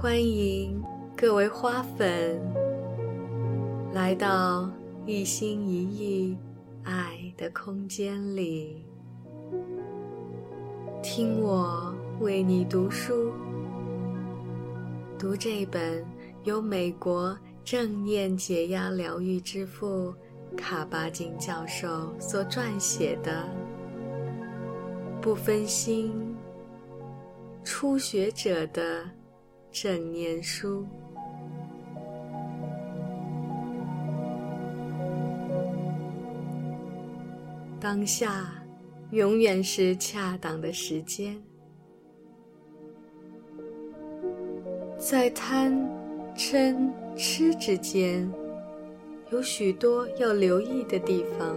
欢迎各位花粉来到一心一意爱的空间里，听我为你读书，读这本由美国正念解压疗愈之父卡巴金教授所撰写的《不分心初学者的》。正念书。当下，永远是恰当的时间。在贪、嗔、痴之间，有许多要留意的地方。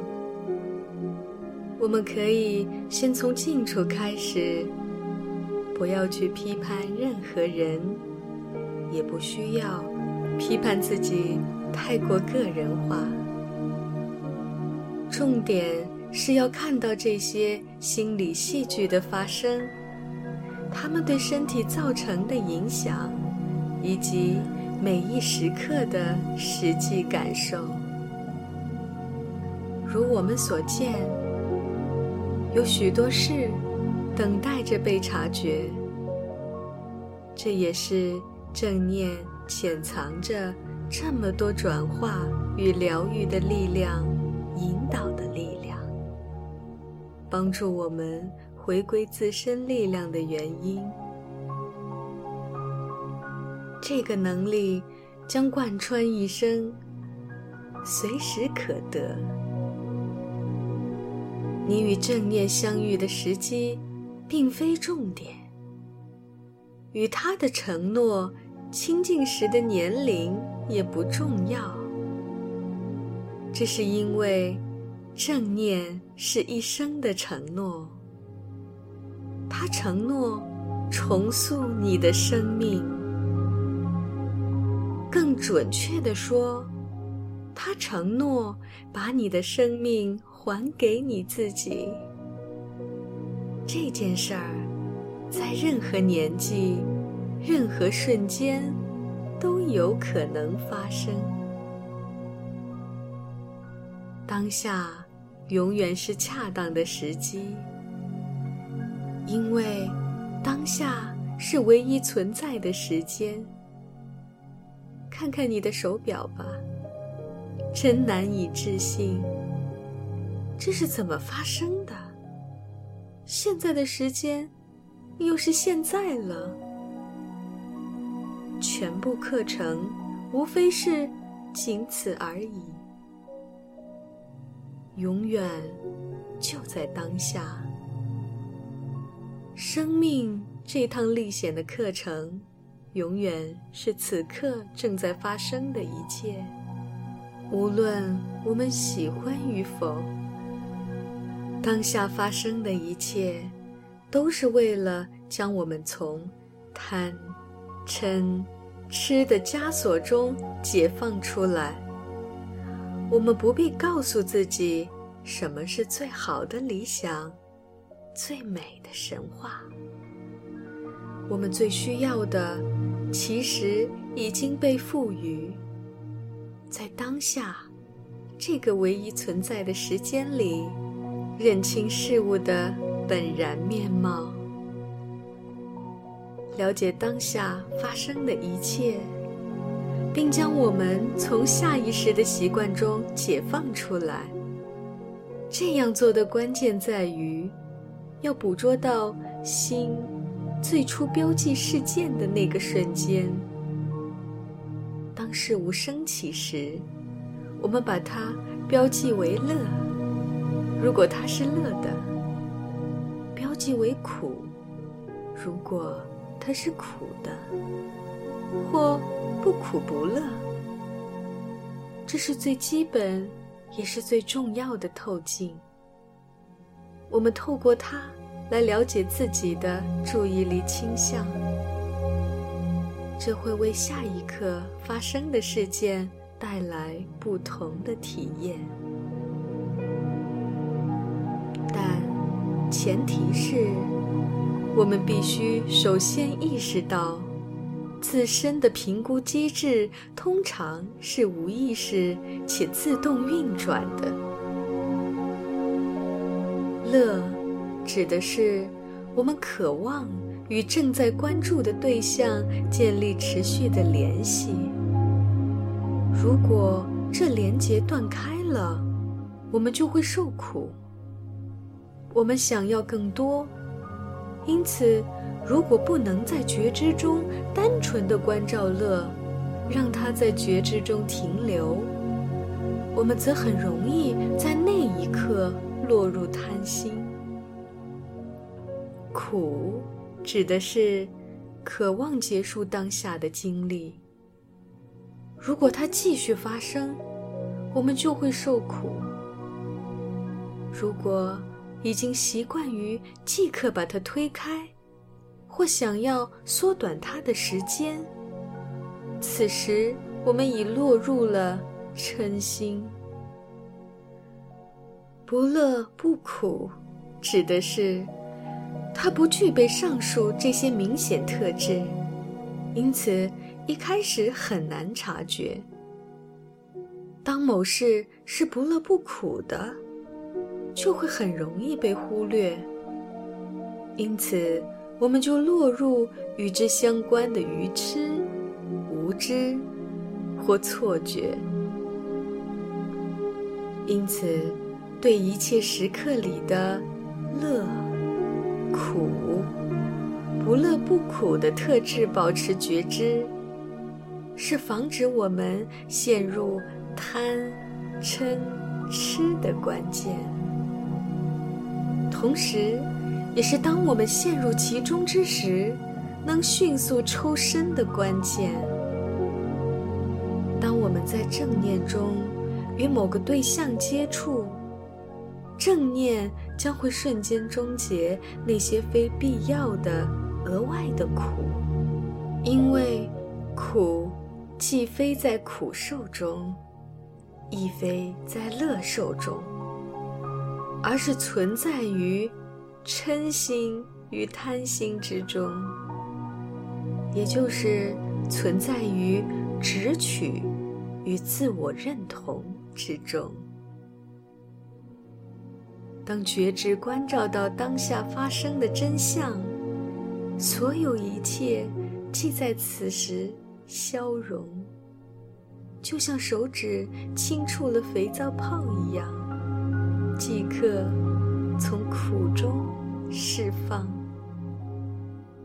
我们可以先从近处开始。不要去批判任何人，也不需要批判自己太过个人化。重点是要看到这些心理戏剧的发生，他们对身体造成的影响，以及每一时刻的实际感受。如我们所见，有许多事。等待着被察觉，这也是正念潜藏着这么多转化与疗愈的力量，引导的力量，帮助我们回归自身力量的原因。这个能力将贯穿一生，随时可得。你与正念相遇的时机。并非重点，与他的承诺亲近时的年龄也不重要。这是因为正念是一生的承诺，他承诺重塑你的生命。更准确的说，他承诺把你的生命还给你自己。这件事儿，在任何年纪、任何瞬间，都有可能发生。当下永远是恰当的时机，因为当下是唯一存在的时间。看看你的手表吧，真难以置信，这是怎么发生的？现在的时间，又是现在了。全部课程，无非是仅此而已。永远就在当下。生命这趟历险的课程，永远是此刻正在发生的一切，无论我们喜欢与否。当下发生的一切，都是为了将我们从贪、嗔、吃的枷锁中解放出来。我们不必告诉自己什么是最好的理想、最美的神话。我们最需要的，其实已经被赋予，在当下这个唯一存在的时间里。认清事物的本然面貌，了解当下发生的一切，并将我们从下意识的习惯中解放出来。这样做的关键在于，要捕捉到心最初标记事件的那个瞬间。当事物升起时，我们把它标记为乐。如果它是乐的，标记为苦；如果它是苦的，或不苦不乐，这是最基本也是最重要的透镜。我们透过它来了解自己的注意力倾向，这会为下一刻发生的事件带来不同的体验。但前提是，我们必须首先意识到，自身的评估机制通常是无意识且自动运转的。乐，指的是我们渴望与正在关注的对象建立持续的联系。如果这连结断开了，我们就会受苦。我们想要更多，因此。如果不能在觉知中单纯的关照乐，让它在觉知中停留，我们则很容易在那一刻落入贪心。苦，指的是渴望结束当下的经历。如果它继续发生，我们就会受苦。如果已经习惯于即刻把它推开。或想要缩短它的时间，此时我们已落入了嗔心。不乐不苦，指的是它不具备上述这些明显特质，因此一开始很难察觉。当某事是不乐不苦的，就会很容易被忽略，因此。我们就落入与之相关的愚痴、无知或错觉。因此，对一切时刻里的乐、苦、不乐不苦的特质保持觉知，是防止我们陷入贪、嗔、痴的关键。同时，也是当我们陷入其中之时，能迅速抽身的关键。当我们在正念中与某个对象接触，正念将会瞬间终结那些非必要的额外的苦，因为苦既非在苦受中，亦非在乐受中，而是存在于。嗔心与贪心之中，也就是存在于执取与自我认同之中。当觉知关照到当下发生的真相，所有一切即在此时消融，就像手指轻触了肥皂泡一样，即刻。从苦中释放，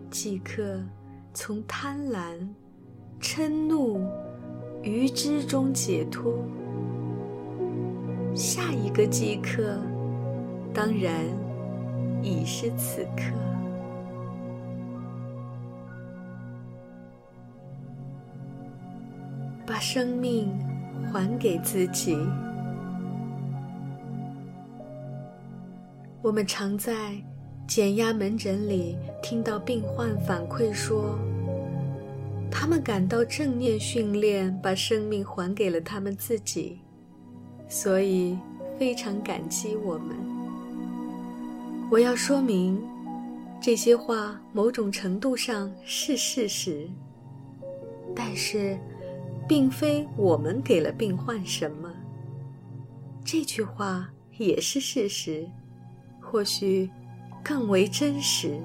即刻从贪婪、嗔怒、愚痴中解脱。下一个即刻，当然已是此刻。把生命还给自己。我们常在减压门诊里听到病患反馈说，他们感到正念训练把生命还给了他们自己，所以非常感激我们。我要说明，这些话某种程度上是事实，但是，并非我们给了病患什么。这句话也是事实。或许更为真实。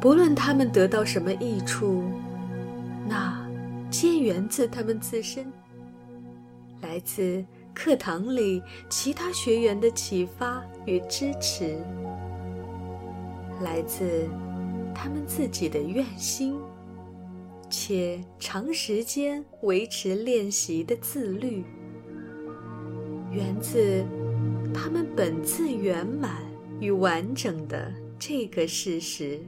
不论他们得到什么益处，那皆源自他们自身，来自课堂里其他学员的启发与支持，来自他们自己的愿心，且长时间维持练习的自律，源自。他们本自圆满与完整的这个事实，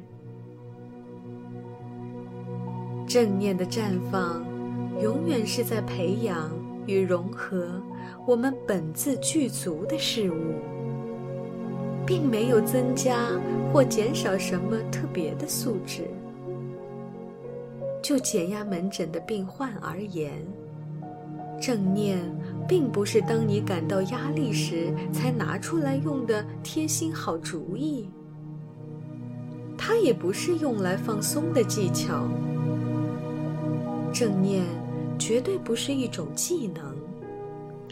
正念的绽放，永远是在培养与融合我们本自具足的事物，并没有增加或减少什么特别的素质。就减压门诊的病患而言，正念。并不是当你感到压力时才拿出来用的贴心好主意。它也不是用来放松的技巧。正念绝对不是一种技能，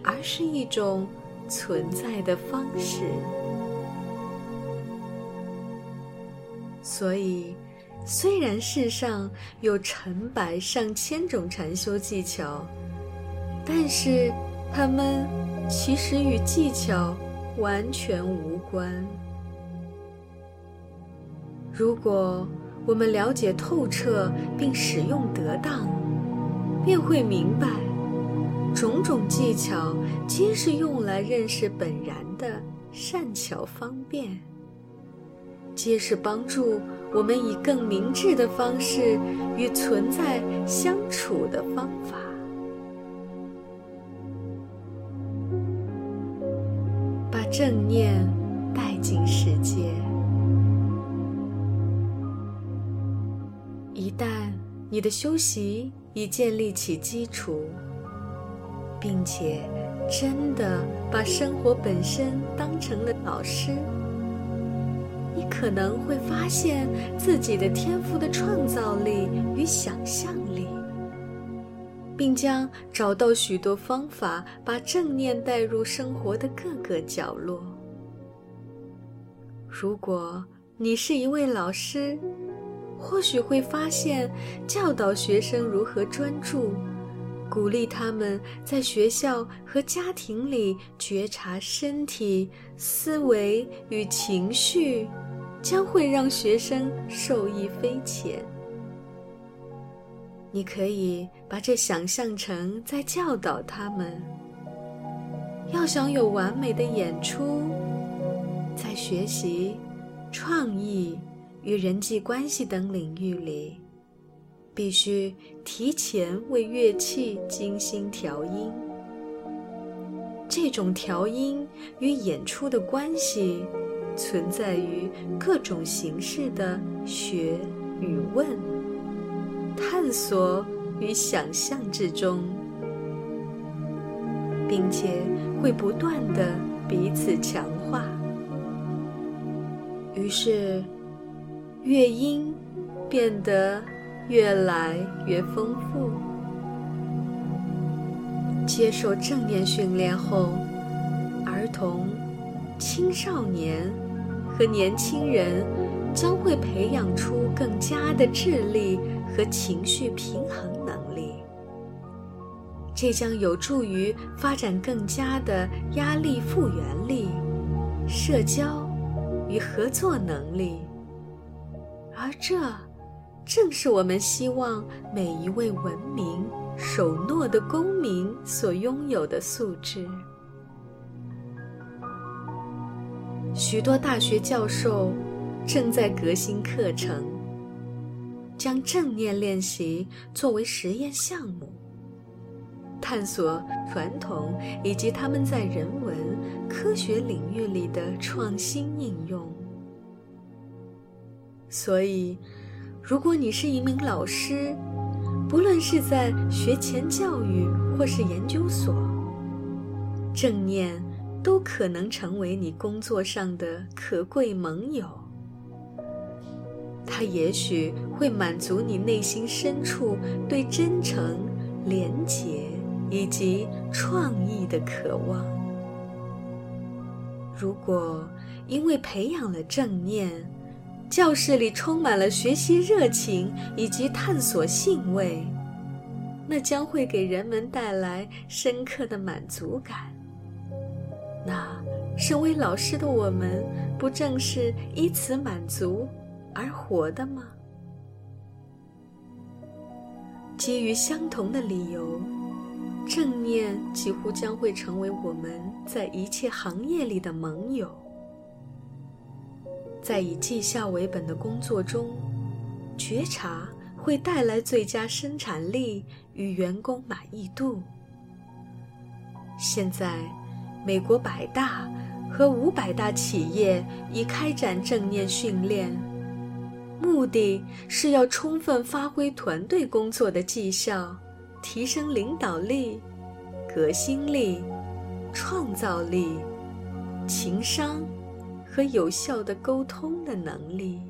而是一种存在的方式。所以，虽然世上有成百上千种禅修技巧，但是它们其实与技巧完全无关。如果我们了解透彻并使用得当，便会明白，种种技巧皆是用来认识本然的善巧方便，皆是帮助我们以更明智的方式与存在相处的方法。正念带进世界。一旦你的修习已建立起基础，并且真的把生活本身当成了老师，你可能会发现自己的天赋的创造力与想象力，并将找到许多方法把正念带入生活的各个角落。如果你是一位老师，或许会发现，教导学生如何专注，鼓励他们在学校和家庭里觉察身体、思维与情绪，将会让学生受益匪浅。你可以把这想象成在教导他们。要想有完美的演出，在学习、创意。与人际关系等领域里，必须提前为乐器精心调音。这种调音与演出的关系，存在于各种形式的学与问、探索与想象之中，并且会不断的彼此强化。于是。乐音变得越来越丰富。接受正念训练后，儿童、青少年和年轻人将会培养出更加的智力和情绪平衡能力。这将有助于发展更加的压力复原力、社交与合作能力。而这，正是我们希望每一位文明、守诺的公民所拥有的素质。许多大学教授正在革新课程，将正念练习作为实验项目，探索传统以及他们在人文、科学领域里的创新应用。所以，如果你是一名老师，不论是在学前教育或是研究所，正念都可能成为你工作上的可贵盟友。它也许会满足你内心深处对真诚、廉洁以及创意的渴望。如果因为培养了正念，教室里充满了学习热情以及探索兴味，那将会给人们带来深刻的满足感。那身为老师的我们，不正是以此满足而活的吗？基于相同的理由，正念几乎将会成为我们在一切行业里的盟友。在以绩效为本的工作中，觉察会带来最佳生产力与员工满意度。现在，美国百大和五百大企业已开展正念训练，目的是要充分发挥团队工作的绩效，提升领导力、革新力、创造力、情商。和有效的沟通的能力。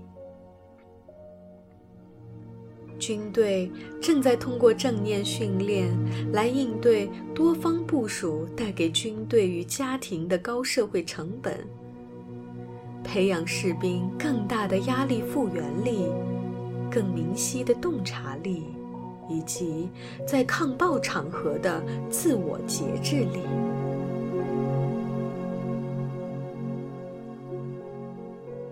军队正在通过正念训练来应对多方部署带给军队与家庭的高社会成本，培养士兵更大的压力复原力、更明晰的洞察力，以及在抗暴场合的自我节制力。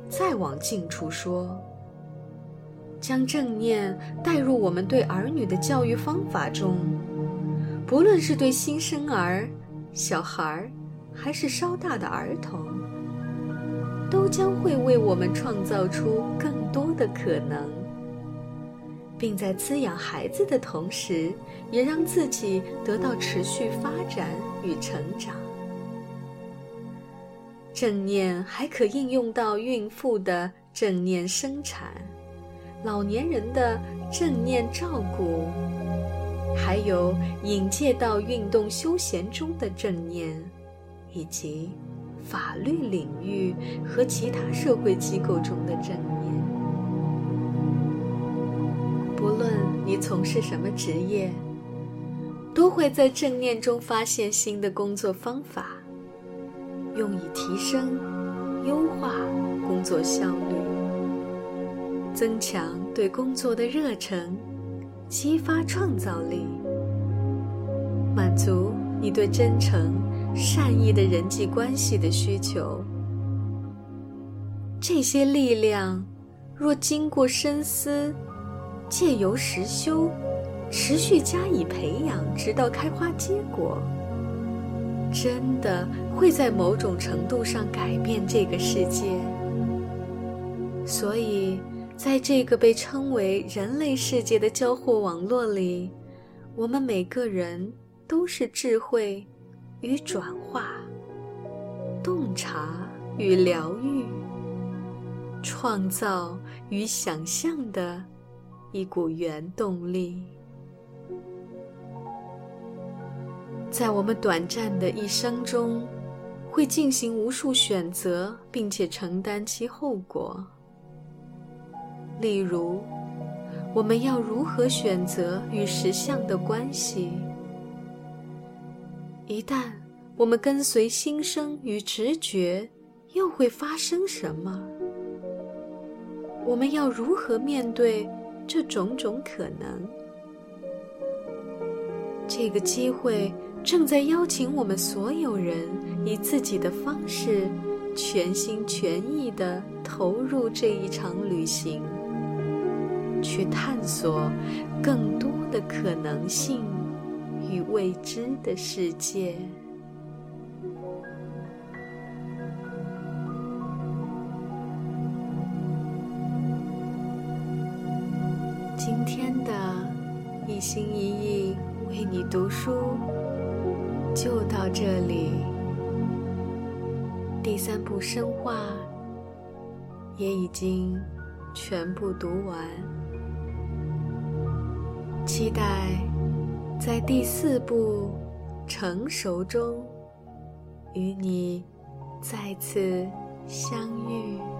再往近处说。将正念带入我们对儿女的教育方法中，不论是对新生儿、小孩，还是稍大的儿童，都将会为我们创造出更多的可能，并在滋养孩子的同时，也让自己得到持续发展与成长。正念还可应用到孕妇的正念生产。老年人的正念照顾，还有引介到运动休闲中的正念，以及法律领域和其他社会机构中的正念。不论你从事什么职业，都会在正念中发现新的工作方法，用以提升、优化工作效率。增强对工作的热忱，激发创造力，满足你对真诚、善意的人际关系的需求。这些力量，若经过深思，借由实修，持续加以培养，直到开花结果，真的会在某种程度上改变这个世界。所以。在这个被称为人类世界的交互网络里，我们每个人都是智慧与转化、洞察与疗愈、创造与想象的一股原动力。在我们短暂的一生中，会进行无数选择，并且承担其后果。例如，我们要如何选择与实相的关系？一旦我们跟随心声与直觉，又会发生什么？我们要如何面对这种种可能？这个机会正在邀请我们所有人以自己的方式，全心全意地投入这一场旅行。去探索更多的可能性与未知的世界。今天的一心一意为你读书就到这里，第三部深化也已经全部读完。期待在第四步成熟中与你再次相遇。